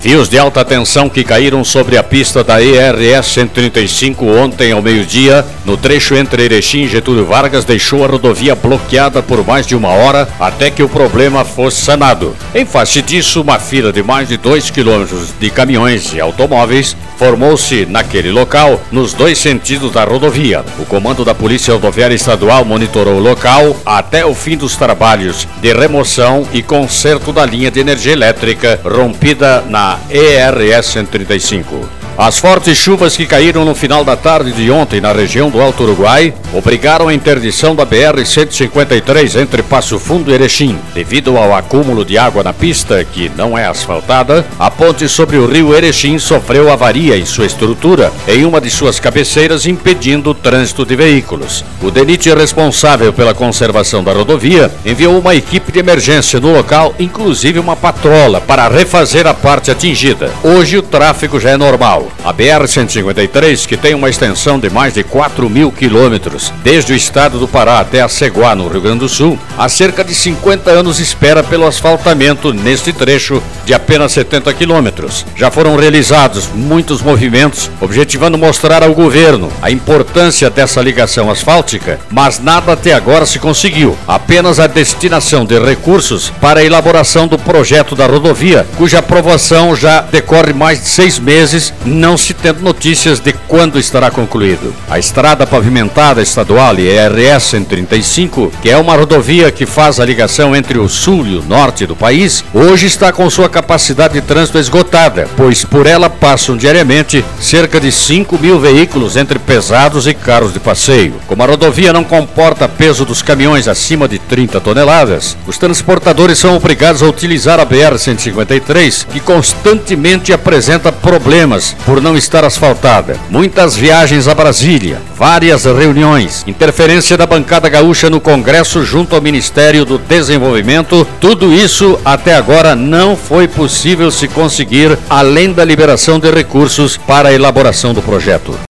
Fios de alta tensão que caíram sobre a pista da ERS 135 ontem ao meio-dia, no trecho entre Erechim e Getúlio Vargas, deixou a rodovia bloqueada por mais de uma hora até que o problema fosse sanado. Em face disso, uma fila de mais de 2 quilômetros de caminhões e automóveis formou-se naquele local, nos dois sentidos da rodovia. O comando da Polícia Rodoviária Estadual monitorou o local até o fim dos trabalhos de remoção e conserto da linha de energia elétrica rompida na ERS 135. As fortes chuvas que caíram no final da tarde de ontem na região do Alto Uruguai obrigaram a interdição da BR-153 entre Passo Fundo e Erechim. Devido ao acúmulo de água na pista, que não é asfaltada, a ponte sobre o rio Erechim sofreu avaria em sua estrutura em uma de suas cabeceiras, impedindo o trânsito de veículos. O DENIT responsável pela conservação da rodovia enviou uma equipe de emergência no local, inclusive uma patrola, para refazer a parte atingida. Hoje o tráfego já é normal. A BR-153, que tem uma extensão de mais de 4 mil quilômetros, desde o estado do Pará até a Ceguá, no Rio Grande do Sul, há cerca de 50 anos espera pelo asfaltamento neste trecho de apenas 70 quilômetros. Já foram realizados muitos movimentos objetivando mostrar ao governo a importância dessa ligação asfáltica, mas nada até agora se conseguiu. Apenas a destinação de recursos para a elaboração do projeto da rodovia, cuja aprovação já decorre mais de seis meses não se tendo notícias de quando estará concluído. A estrada pavimentada estadual ERS 135, que é uma rodovia que faz a ligação entre o sul e o norte do país, hoje está com sua capacidade de trânsito esgotada, pois por ela passam diariamente cerca de 5 mil veículos entre pesados e carros de passeio. Como a rodovia não comporta peso dos caminhões acima de 30 toneladas, os transportadores são obrigados a utilizar a BR-153, que constantemente apresenta problemas por não estar asfaltada. Muitas viagens a Brasília, várias reuniões, interferência da bancada gaúcha no Congresso junto ao Ministério do Desenvolvimento, tudo isso até agora não foi possível se conseguir além da liberação de recursos para a elaboração do projeto.